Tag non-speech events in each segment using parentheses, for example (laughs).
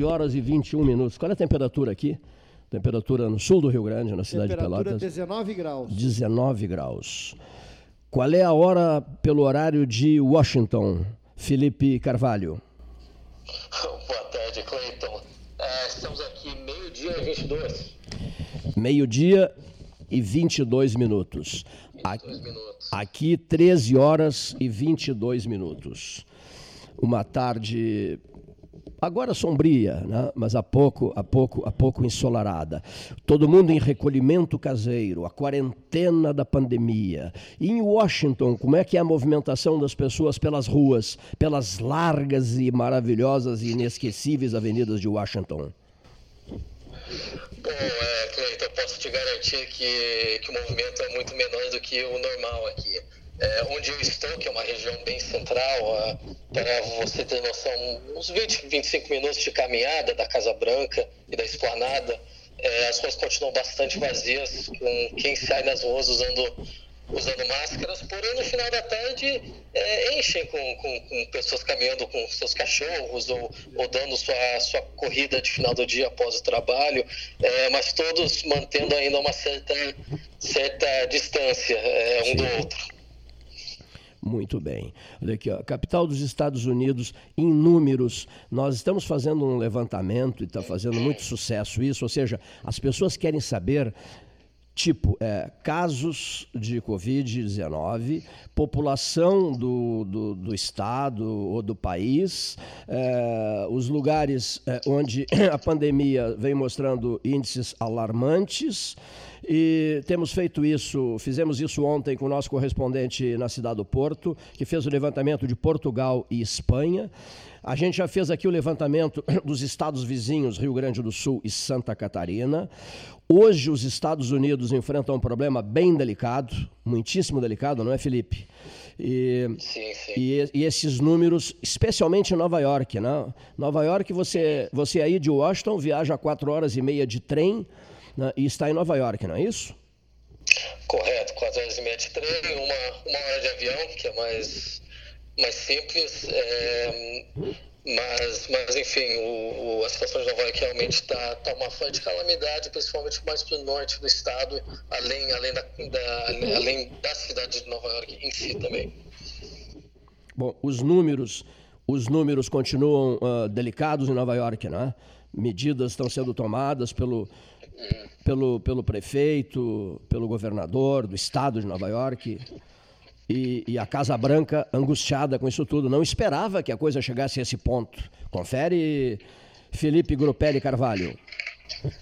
13 horas e 21 minutos. Qual é a temperatura aqui? Temperatura no sul do Rio Grande, na cidade de Pelotas. 19 graus. 19 graus. Qual é a hora pelo horário de Washington, Felipe Carvalho? (laughs) Boa tarde, Cleiton. É, estamos aqui meio-dia e 22. Meio-dia e 22 minutos. 22 minutos. Aqui, 13 horas e 22 minutos. Uma tarde agora sombria, né? mas há pouco, há pouco, há pouco ensolarada. Todo mundo em recolhimento caseiro, a quarentena da pandemia. E em Washington, como é que é a movimentação das pessoas pelas ruas, pelas largas e maravilhosas e inesquecíveis avenidas de Washington? Bom, é, Cleiton, posso te garantir que, que o movimento é muito menor do que o normal aqui. É, onde eu estou, que é uma região bem central, para você ter noção, uns 20, 25 minutos de caminhada da Casa Branca e da Esplanada, é, as ruas continuam bastante vazias, com quem sai nas ruas usando, usando máscaras, porém no final da tarde é, enchem com, com, com, pessoas caminhando com seus cachorros ou, ou dando sua, sua corrida de final do dia após o trabalho, é, mas todos mantendo ainda uma certa, certa distância é, um do outro. Muito bem. Olha aqui, ó. capital dos Estados Unidos, em números, nós estamos fazendo um levantamento e está fazendo muito sucesso isso, ou seja, as pessoas querem saber tipo é, casos de Covid-19, população do, do, do, estado ou do país, é, os lugares é, onde (clears throat) a pandemia vem mostrando índices alarmantes. E temos feito isso, fizemos isso ontem com o nosso correspondente na cidade do Porto, que fez o levantamento de Portugal e Espanha. A gente já fez aqui o levantamento (clears throat) dos estados vizinhos, Rio Grande do Sul e Santa Catarina. Hoje, os Estados Unidos enfrentam um problema bem delicado, muitíssimo delicado, não é, Felipe? E, sim, sim. E, e, esses números, especialmente em Nova York, né? Nova York, você, você aí de Washington viaja quatro horas e meia de trem né? e está em Nova York, não é isso? Correto, quatro horas e meia de trem, uma, uma hora de avião, que é mais, mais simples. É, mas, mas enfim, o, o, a situação de Nova York realmente está tá uma forte calamidade, principalmente mais para o norte do estado, além, além, da, da, além da cidade de Nova York em si também. Bom, os números, os números continuam uh, delicados em Nova York, né? Medidas estão sendo tomadas pelo. Pelo, pelo prefeito, pelo governador do estado de Nova York. E, e, a Casa Branca, angustiada com isso tudo, não esperava que a coisa chegasse a esse ponto. Confere, Felipe Grupelli Carvalho.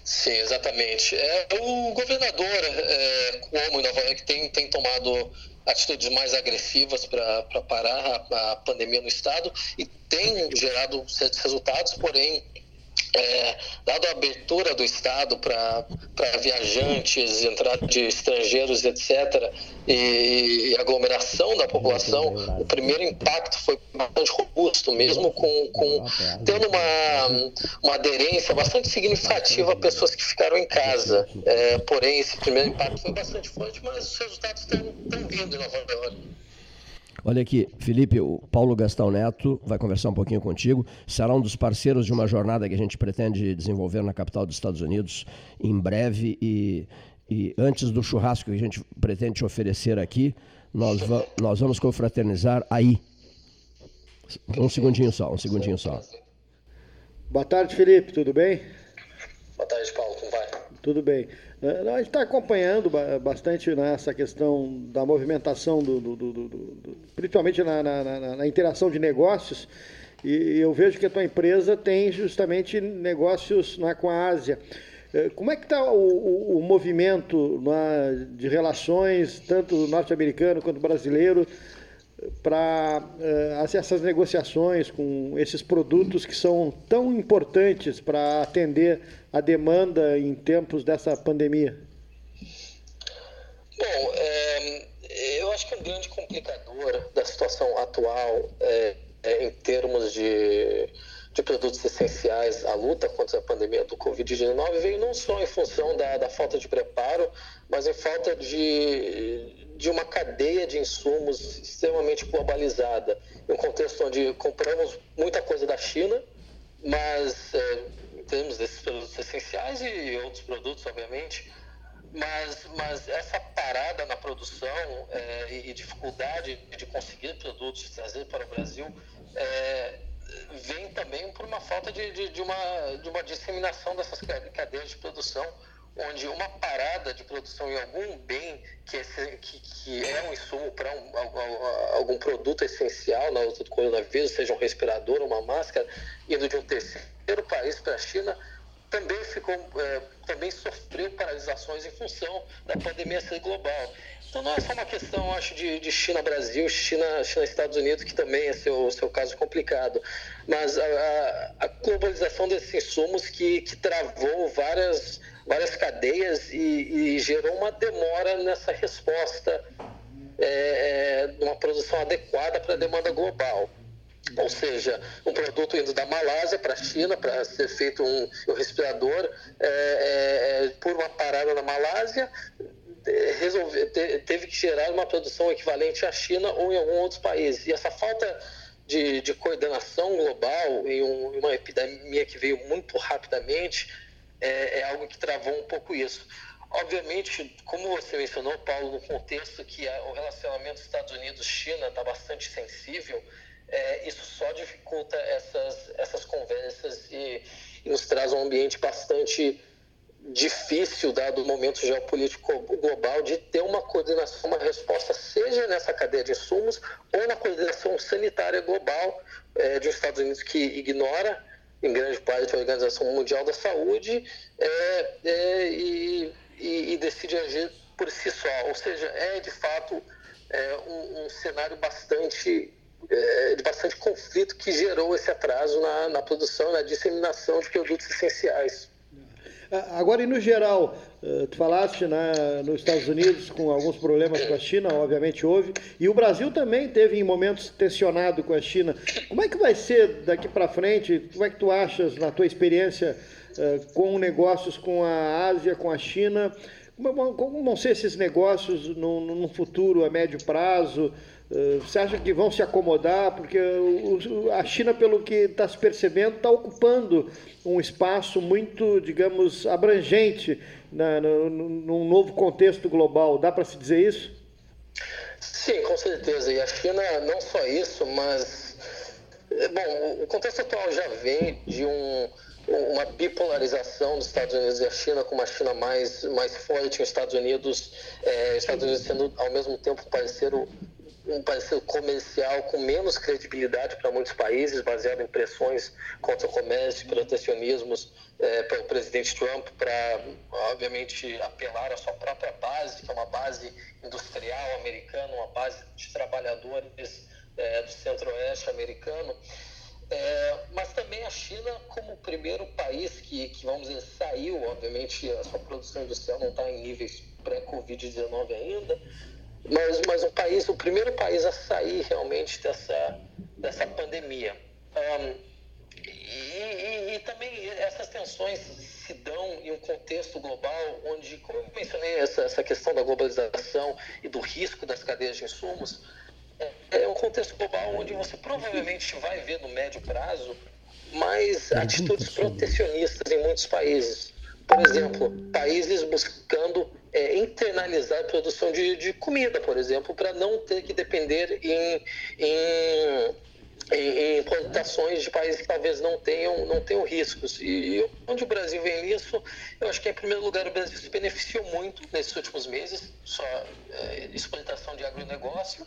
Sim, exatamente. É, o governador, é, como em Nova York, tem, tem tomado atitudes mais agressivas para parar a, a pandemia no estado e tem gerado certos resultados, porém é, dado a abertura do Estado para viajantes, entrada de estrangeiros, etc., e, e, aglomeração da população, o primeiro impacto foi bastante robusto, mesmo com, com tendo uma, uma aderência bastante significativa a pessoas que ficaram em casa. É, porém, esse primeiro impacto foi bastante forte, mas os resultados estão vindo em Nova York. Olha aqui, Felipe, o Paulo Gastão Neto vai conversar um pouquinho contigo. Será um dos parceiros de uma jornada que a gente pretende desenvolver na capital dos Estados Unidos em breve. E, e antes do churrasco que a gente pretende te oferecer aqui, nós, va nós vamos confraternizar aí. Um segundinho só, um segundinho só. Boa tarde, Felipe, tudo bem? Boa tarde, Paulo, como vai? Tudo bem. É, a gente está acompanhando bastante nessa questão da movimentação, do, do, do, do principalmente na, na, na, na, interação de negócios, e eu vejo que a tua empresa tem justamente negócios na, com a Ásia. É, como é que está o, o, o, movimento na, de relações, tanto norte-americano quanto brasileiro, para uh, essas negociações com esses produtos que são tão importantes para atender a demanda em tempos dessa pandemia? Bom, é, eu acho que um grande complicador da situação atual é, é, em termos de, de produtos essenciais, a luta contra a pandemia do Covid-19 veio não só em função da, da falta de preparo, mas em falta de, de uma cadeia de insumos extremamente globalizada, um contexto onde compramos muita coisa da China, mas é, arroz e outros produtos, obviamente, mas, mas essa parada na produção é, e dificuldade de conseguir produtos, de trazer para o Brasil, é, vem também por uma falta de, de, de, uma, de uma disseminação dessas cadeias de produção, onde uma parada de produção em algum bem que é, que, que é um insumo para um, algum produto essencial na luta do coronavírus, seja um respirador, uma máscara, indo de um terceiro país para a China, também ficou, é, também sofreu paralisações em função da pandemia ser global. Então não é só uma questão, acho, de, de China-Brasil, China, China-Estados Unidos, que também é seu, seu caso complicado, mas a, a globalização desses insumos que, que travou várias, várias cadeias e, e gerou uma demora nessa resposta, é, é uma produção adequada para a demanda global. Ou seja, um produto indo da Malásia para a China para ser feito um, um respirador é, é, é por uma parada na Malásia, resolver, teve que gerar uma produção equivalente à China ou em algum outro país. E essa falta de, de coordenação global em, um, em, uma epidemia que veio muito rapidamente é, é, algo que travou um pouco isso. Obviamente, como você mencionou, Paulo, no contexto que a, o relacionamento Estados Unidos-China está bastante sensível, é, isso só dificulta essas, essas conversas e, e nos traz um ambiente bastante difícil, dado o momento geopolítico global, de ter uma coordenação, uma resposta, seja nessa cadeia de insumos ou na coordenação sanitária global é, de Estados Unidos que ignora, em grande parte, a Organização Mundial da Saúde é, é, e, e, e, decide agir por si só. Ou seja, é de fato um, um, cenário bastante de bastante conflito que gerou esse atraso na, na produção, na disseminação de produtos essenciais. Agora, e no geral, eh, tu falaste né, nos Estados Unidos com alguns problemas com a China, obviamente houve, e o Brasil também teve em momentos tensionado com a China. Como é que vai ser daqui para frente? Como é que tu achas, na tua experiência eh, com negócios com a Ásia, com a China? Como vão ser esses negócios no, futuro, a médio prazo? Eh, você acha que vão se acomodar? Porque a China, pelo que está se percebendo, está ocupando um espaço muito, digamos, abrangente no, num novo contexto global. Dá para se dizer isso? Sim, com certeza. E a China, não só isso, mas. Eh, bom, o contexto atual já vem de um, uma bipolarização dos Estados Unidos e a China, com uma China mais, mais forte, os Estados Unidos, é, Estados Unidos sendo ao mesmo tempo parceiro um parceiro comercial com menos credibilidade para muitos países, baseado em pressões contra o comércio protecionismos é, pelo presidente Trump para, obviamente, apelar à sua própria base, que é uma base industrial americana, uma base de trabalhadores é, do centro-oeste americano. É, mas também a China como o primeiro país que, que, vamos dizer, saiu, obviamente a sua produção industrial não está em níveis pré-Covid-19 ainda, mas, mas um país, o primeiro país a sair realmente dessa, dessa pandemia. Um, e, e, e, também essas tensões se dão em um contexto global onde, como eu mencionei, essa, essa questão da globalização e do risco das cadeias de insumos, é, é um contexto global onde você provavelmente vai ver no médio prazo mais atitudes protecionistas em muitos países. Por exemplo, países buscando é, internalizar a produção de, de comida, por exemplo, para não ter que depender em, em em, importações de países que talvez não tenham, não tenham riscos. E onde o Brasil vem nisso, eu acho que, em primeiro lugar, o Brasil se beneficiou muito nesses últimos meses, só é, exportação de agronegócio.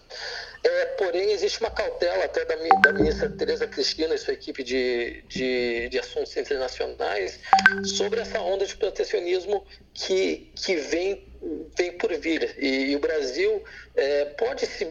É, porém, existe uma cautela até da, da ministra Tereza Cristina e sua equipe de, de, de assuntos internacionais sobre essa onda de protecionismo que, que vem vem por vir. E, o Brasil é, pode se,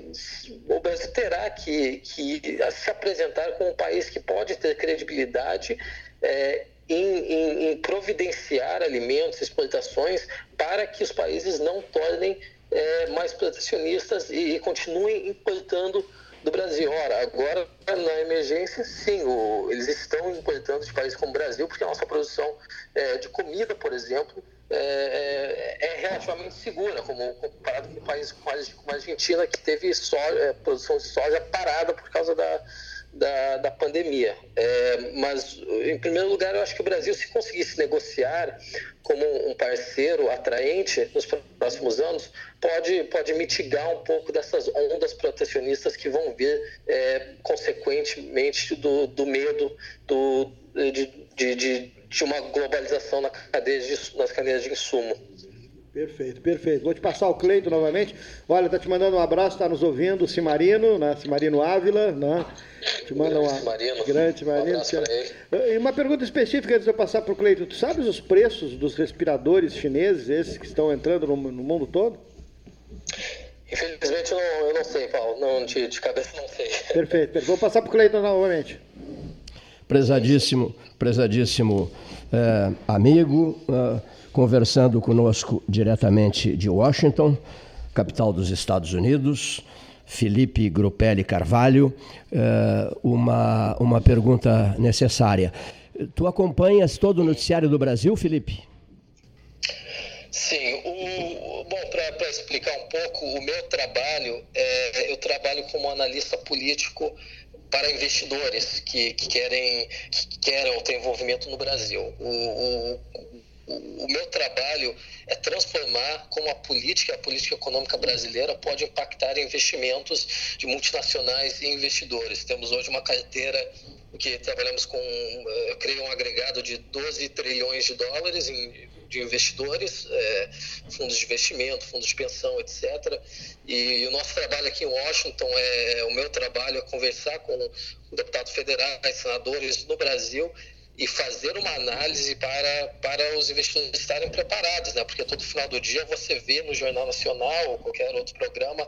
o Brasil terá que, que se apresentar como um país que pode ter credibilidade é, em, em, em, providenciar alimentos, exportações, para que os países não tornem é, mais protecionistas e, e, continuem importando do Brasil. Ora, agora na emergência, sim, o, eles estão importando de países como o Brasil, porque a nossa produção é, de comida, por exemplo, é, é, é, relativamente segura, como comparado com países como a Argentina, que teve soja, é, produção de soja parada por causa da, da, da pandemia. É, mas, em primeiro lugar, eu acho que o Brasil, se conseguisse negociar como um parceiro atraente nos próximos anos, pode, pode mitigar um pouco dessas ondas protecionistas que vão vir é, consequentemente do, do medo do, de, de, de, de uma globalização na cadeia de, nas cadeias de insumo. Perfeito, perfeito. Vou te passar o Cleito novamente. Olha, tá te mandando um abraço, está nos ouvindo, Cimarino, né? Cimarino Ávila, né? Te manda um Cimarino. grande Cimarino. Um e uma pergunta específica antes de eu passar para o Cleito. Tu sabes os preços dos respiradores chineses, esses que estão entrando no, no mundo todo? Infelizmente eu não, eu não sei, Paulo. Não, de, de cabeça não sei. Perfeito, perfeito. Vou passar para o Cleiton novamente. Prezadíssimo, prezadíssimo é, amigo. É, conversando conosco diretamente de Washington, capital dos Estados Unidos, Felipe Grupelli Carvalho, eh, uma, uma pergunta necessária. Tu acompanhas todo o noticiário do Brasil, Felipe? Sim, o, bom, para explicar um pouco, o meu trabalho, é, eu trabalho como analista político para investidores que, que querem que querem ter envolvimento no Brasil. O, o, o, meu trabalho é transformar como a política, a política econômica brasileira pode impactar investimentos de multinacionais e investidores. Temos hoje uma carteira que trabalhamos com, eu creio, um agregado de 12 trilhões de dólares em, de investidores, é, fundos de investimento, fundos de pensão, etc. E, e, o nosso trabalho aqui em Washington, é, o meu trabalho é conversar com deputados federais, senadores no Brasil e fazer uma análise para, para os investidores estarem preparados, né? porque todo final do dia você vê no Jornal Nacional ou qualquer outro programa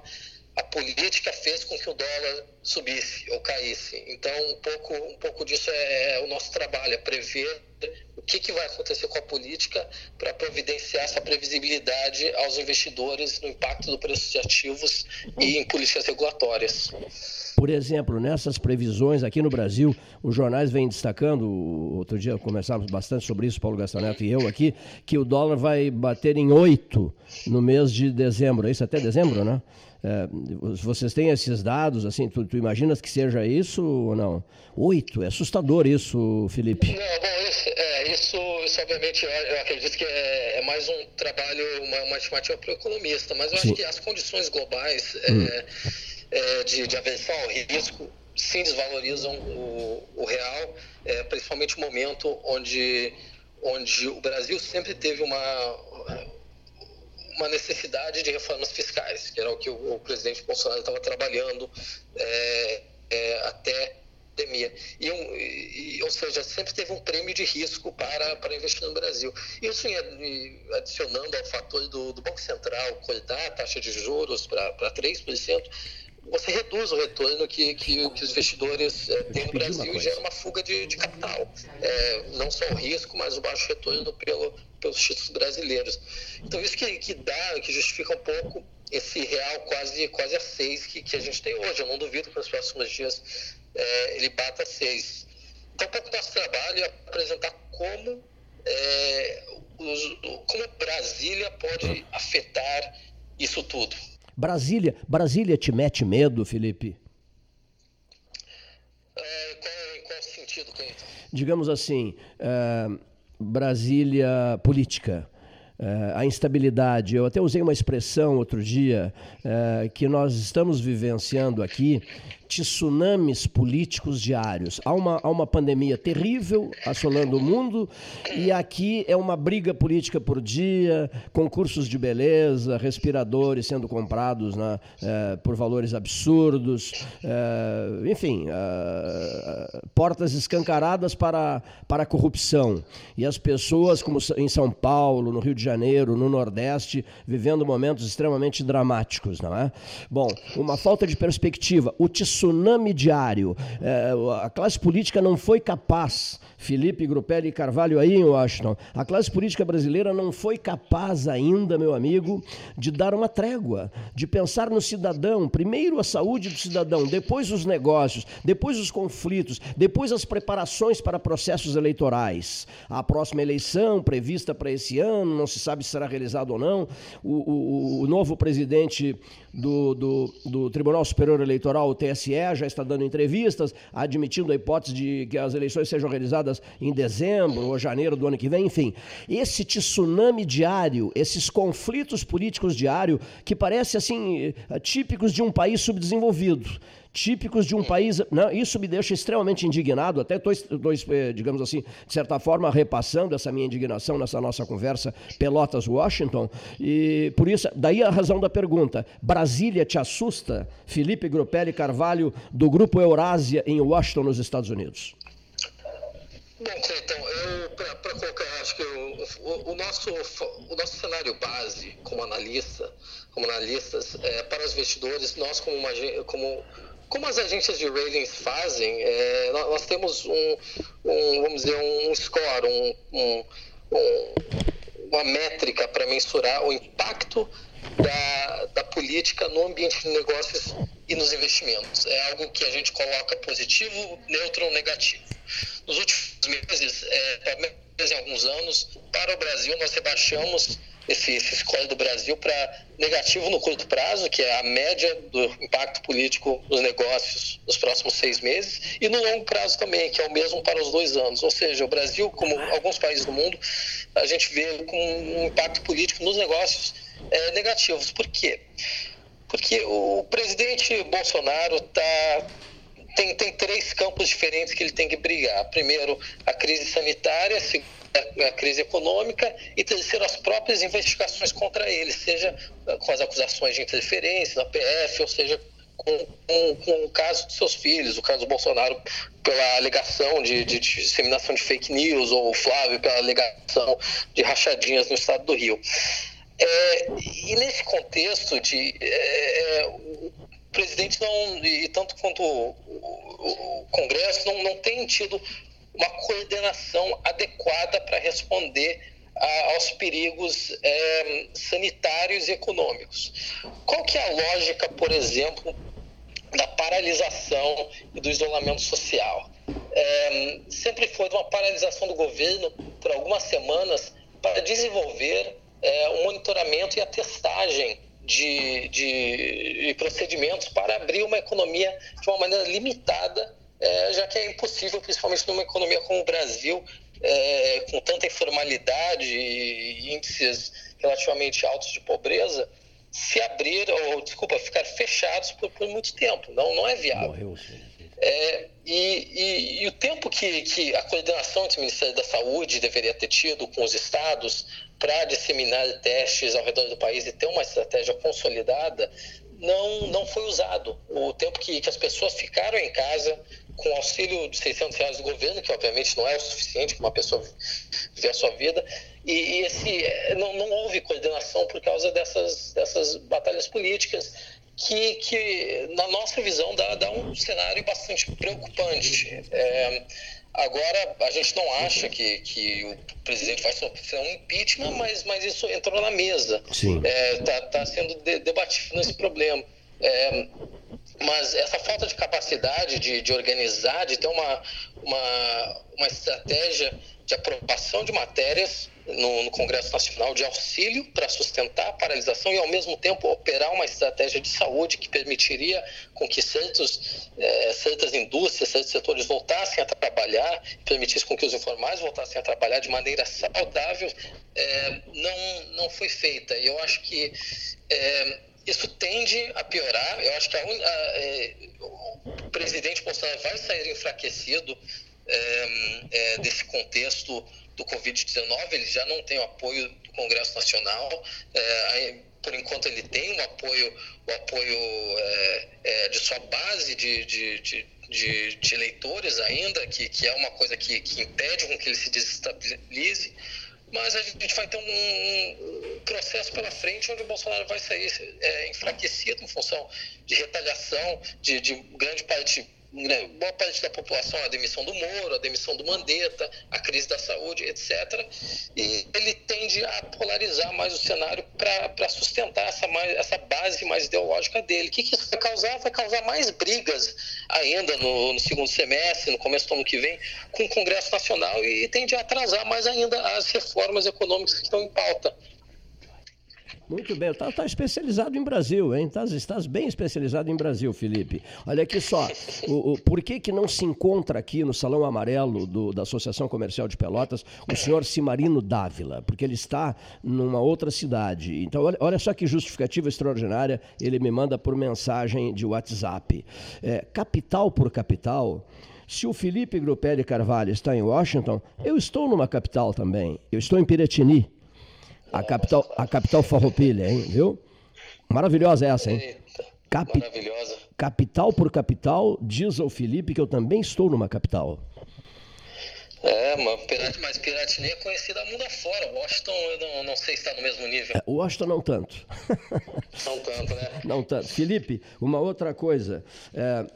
a política fez com que o dólar subisse ou caísse. Então, um pouco, um pouco disso é, é o nosso trabalho, é prever o que, que vai acontecer com a política para providenciar essa previsibilidade aos investidores no impacto do preço de ativos e em políticas regulatórias. Por exemplo, nessas previsões aqui no Brasil, os jornais vêm destacando, outro dia conversávamos bastante sobre isso, Paulo Gastaneto e eu aqui, que o dólar vai bater em 8 no mês de dezembro. É isso até dezembro, né? É, vocês têm esses dados, assim, tu, tu, imaginas que seja isso ou não? Oito, é assustador isso, Felipe. Não, bom, isso, é, isso, isso obviamente, eu, eu acredito que é, é, mais um trabalho, uma, uma estimativa para o economista, mas eu Sim. acho que as condições globais hum. É, de, de aversão ao risco sim desvalorizam o, o real, é, principalmente o momento onde, onde o Brasil sempre teve uma, uma necessidade de reformas fiscais, que era o que o, o presidente Bolsonaro estava trabalhando é, é, até pandemia. E, um, e, ou seja, sempre teve um prêmio de risco para, para investir no Brasil. Isso adicionando ao fator do, do Banco Central cortar a taxa de juros para 3%, você reduz o retorno que, que, que os investidores é, têm no Brasil e gera uma fuga de, de capital. É, não só o risco, mas o baixo retorno pelo, pelos títulos brasileiros. Então, isso que, que dá, que justifica um pouco esse real quase, quase a seis que, que a gente tem hoje. Eu não duvido que nos próximos dias é, ele bata seis. Então, um pouco do nosso trabalho é apresentar como, é, os, como Brasília pode afetar isso tudo. Brasília, Brasília te mete medo, Felipe? É, qual, em qual sentido, Cleiton? Digamos assim, é, Brasília política. É, a instabilidade. Eu até usei uma expressão outro dia é, que nós estamos vivenciando aqui tsunamis políticos diários. Há uma, há uma pandemia terrível assolando o mundo e aqui é uma briga política por dia, concursos de beleza, respiradores sendo comprados né, por valores absurdos, enfim, portas escancaradas para, para a corrupção. E as pessoas, como em São Paulo, no Rio de Janeiro, no Nordeste, vivendo momentos extremamente dramáticos. Não é? Bom, uma falta de perspectiva. O tsunami tsunami diário. É, a classe política não foi capaz, Felipe Grupelli Carvalho aí em Washington, a classe política brasileira não foi capaz ainda, meu amigo, de dar uma trégua, de pensar no cidadão, primeiro a saúde do cidadão, depois os negócios, depois os conflitos, depois as preparações para processos eleitorais. A próxima eleição prevista para esse ano, não se sabe se será realizado ou não. O, o, o novo presidente do, do, do, Tribunal Superior Eleitoral, o TSE, já está dando entrevistas, admitindo a hipótese de que as eleições sejam realizadas em dezembro ou janeiro do ano que vem, enfim. Esse tsunami diário, esses conflitos políticos diários, que parece assim, eh, típicos de um país subdesenvolvido típicos de um país. Não, isso me deixa extremamente indignado, até estou, eh, digamos assim, de certa forma, repassando essa minha indignação nessa nossa conversa Pelotas-Washington. E por isso, daí a razão da pergunta. Brasília te assusta? Felipe Gropelli Carvalho, do Grupo Eurásia, em Washington, nos Estados Unidos. Bom, então, para colocar, acho que o, o, o, nosso, o nosso cenário base como analista, como analistas, é, para os investidores, nós como, uma, como como as agências de ratings fazem, é, nós temos um, um, vamos dizer, um score, um, um, uma métrica para mensurar o impacto da, da política no ambiente de negócios e nos investimentos. É algo que a gente coloca positivo, neutro ou negativo. Nos últimos meses, é, em alguns anos, para o Brasil, nós rebaixamos esse, esse do Brasil para negativo no curto prazo, que é a média do impacto político nos negócios nos próximos seis meses, e no longo prazo também, que é o mesmo para os dois anos. Ou seja, o Brasil, como alguns países do mundo, a gente vê com um impacto político nos negócios é, negativos. Por quê? Porque o presidente Bolsonaro está tem, tem três campos diferentes que ele tem que brigar. Primeiro, a crise sanitária, segundo, a crise econômica e terceiro, as próprias investigações contra ele, seja eh, com as acusações de interferência na PF, ou seja, com, com, com, o caso dos seus filhos, o caso do Bolsonaro pela alegação de, de, de, disseminação de fake news, ou o Flávio pela alegação de rachadinhas no estado do Rio. É, e nesse contexto de é, o presidente não, e tanto quanto o, o, o Congresso, não, não tem tido uma coordenação adequada para responder a, aos perigos é, sanitários e econômicos. Qual que é a lógica, por exemplo, da paralisação e do isolamento social? É, sempre foi uma paralisação do governo por algumas semanas para desenvolver é, um monitoramento e a testagem de, de, de procedimentos para abrir uma economia de uma maneira limitada é, já que é impossível, principalmente numa economia como o Brasil, é, com tanta informalidade e índices relativamente altos de pobreza, se abrir, ou desculpa, ficar fechados por, por muito tempo. Não, não é viável. Morreu, é, e, e, e, o tempo que, que a coordenação entre o Ministério da Saúde deveria ter tido com os estados para disseminar testes ao redor do país e ter uma estratégia consolidada não, não foi usado. O tempo que, que as pessoas ficaram em casa com auxílio de 600 reais do governo, que obviamente não é o suficiente para uma pessoa viver a sua vida, e, e esse, não, não houve coordenação por causa dessas, dessas batalhas políticas que, que na nossa visão, dá, dá um cenário bastante preocupante. É, agora, a gente não acha que, que o presidente vai sofrer um impeachment, mas, mas isso entrou na mesa. Está é, tá, tá sendo de, debatido esse problema. É, mas essa falta de capacidade de, de organizar, de ter uma, uma, uma estratégia de aprovação de matérias no, no, Congresso Nacional de auxílio para sustentar a paralisação e, ao mesmo tempo, operar uma estratégia de saúde que permitiria com que certos, é, certas indústrias, certos setores voltassem a trabalhar, permitisse com que os informais voltassem a trabalhar de maneira saudável, é, não, não foi feita. E eu acho que é, isso tende a piorar. Eu acho que a, a, é, o presidente Bolsonaro vai sair enfraquecido é, é, desse contexto do Covid-19. Ele já não tem o apoio do Congresso Nacional. É, por enquanto, ele tem um apoio, o apoio é, é, de sua base de, de, de, de, de eleitores ainda, que, que é uma coisa que, que impede com que ele se desestabilize mas a gente vai ter um, processo pela frente onde o Bolsonaro vai sair é, enfraquecido em função de retaliação de, de grande parte boa parte da população, a demissão do Moro, a demissão do Mandetta, a crise da saúde, etc. E ele tende tende a polarizar mais o cenário para sustentar essa, mais, essa base mais ideológica dele. O que, que isso vai causar? Vai causar mais brigas ainda no, no, segundo semestre, no começo do ano que vem, com o Congresso Nacional e tende a atrasar mais ainda as reformas econômicas que estão em pauta. Muito bem, está tá especializado em Brasil, hein? Estás, estás bem especializado em Brasil, Felipe. Olha aqui só, o, o, por que, que não se encontra aqui no Salão Amarelo do, da Associação Comercial de Pelotas o senhor Cimarino Dávila? Porque ele está numa outra cidade. Então, olha, olha só que justificativa extraordinária ele me manda por mensagem de WhatsApp. É, capital por capital, se o Felipe Grupelli Carvalho está em Washington, eu estou numa capital também. Eu estou em Piratini a capital, a capital farroupilha, hein? Viu? Maravilhosa essa, hein? Capi... Maravilhosa. Capital por capital, diz ao Felipe que eu também estou numa capital. É, mas Piratini é conhecida mundo afora. Washington, eu não, não sei se está no mesmo nível. É, Washington não tanto. Não tanto, né? (laughs) Não tanto. Felipe, uma outra coisa. É, é, é,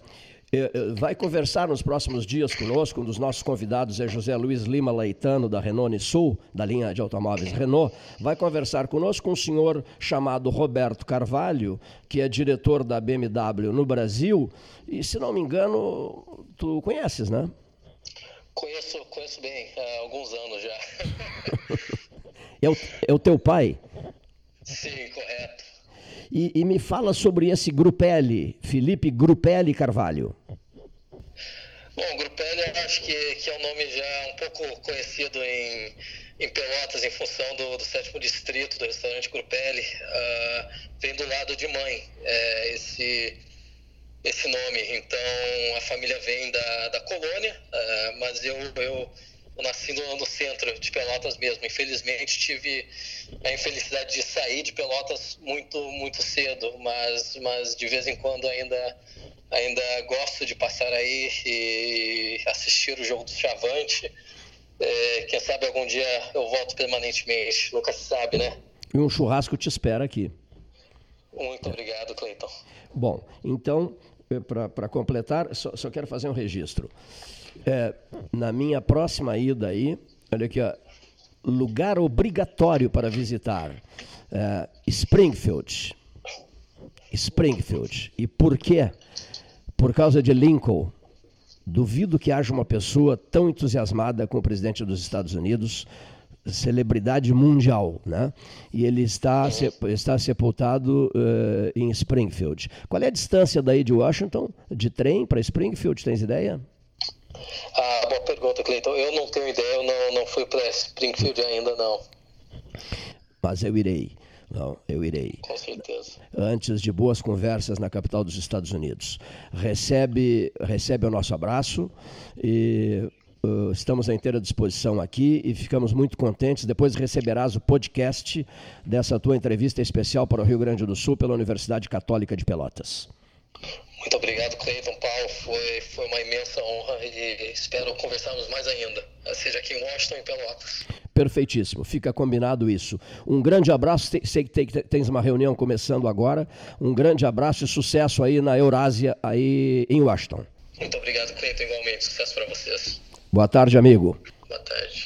vai conversar nos próximos dias conosco. Um dos nossos convidados é José Luiz Lima Leitano, da Renault Sul, da linha de automóveis Renault. Vai conversar conosco um senhor chamado Roberto Carvalho, que é diretor da BMW no Brasil. E, se não me engano, tu conheces, né? Conheço, conheço bem, há alguns anos já. (laughs) é, o, é o teu pai? Sim, correto. E, e me fala sobre esse Grupelli, Felipe Grupelli Carvalho. Bom, Grupelli eu acho que, que é um nome já um pouco conhecido em, em Pelotas em função do, do sétimo distrito do restaurante Grupelli. Uh, vem do lado de mãe é, esse, esse nome. Então a família vem da, da colônia, uh, mas eu, eu eu nasci no, no, centro de Pelotas mesmo. Infelizmente tive a infelicidade de sair de Pelotas muito muito cedo, mas mas de vez em quando ainda ainda gosto de passar aí e assistir o jogo do Chavante. É, quem sabe algum dia eu volto permanentemente, nunca se sabe, né? E um churrasco te espera aqui. Muito obrigado, Cleiton. Bom, então, eh, para completar, só, só quero fazer um registro. É, na minha próxima ida aí, olha aqui, ó, lugar obrigatório para visitar, é, Springfield. Springfield. E por quê? Por causa de Lincoln. Duvido que haja uma pessoa tão entusiasmada com o presidente dos Estados Unidos, celebridade mundial, né? E ele está, está sepultado uh, em Springfield. Qual é a distância daí de Washington, de trem para Springfield, tens ideia? Ah, boa pergunta, Cleiton. Eu não tenho ideia, eu não, não fui para Springfield ainda, não. Mas eu irei. Não, eu irei. Com certeza. Antes de boas conversas na capital dos Estados Unidos. Recebe, recebe o nosso abraço e uh, estamos à inteira disposição aqui e ficamos muito contentes. Depois receberás o podcast dessa tua entrevista especial para o Rio Grande do Sul pela Universidade Católica de Pelotas. Muito obrigado, Cleiton Paulo. Foi, foi uma imensa honra e espero conversarmos mais ainda, seja aqui em Washington e Pelotas. Perfeitíssimo, fica combinado isso. Um grande abraço, sei que tens uma reunião começando agora. Um grande abraço e sucesso aí na Eurásia, aí em Washington. Muito obrigado, Cleiton, igualmente. Sucesso para vocês. Boa tarde, amigo. Boa tarde.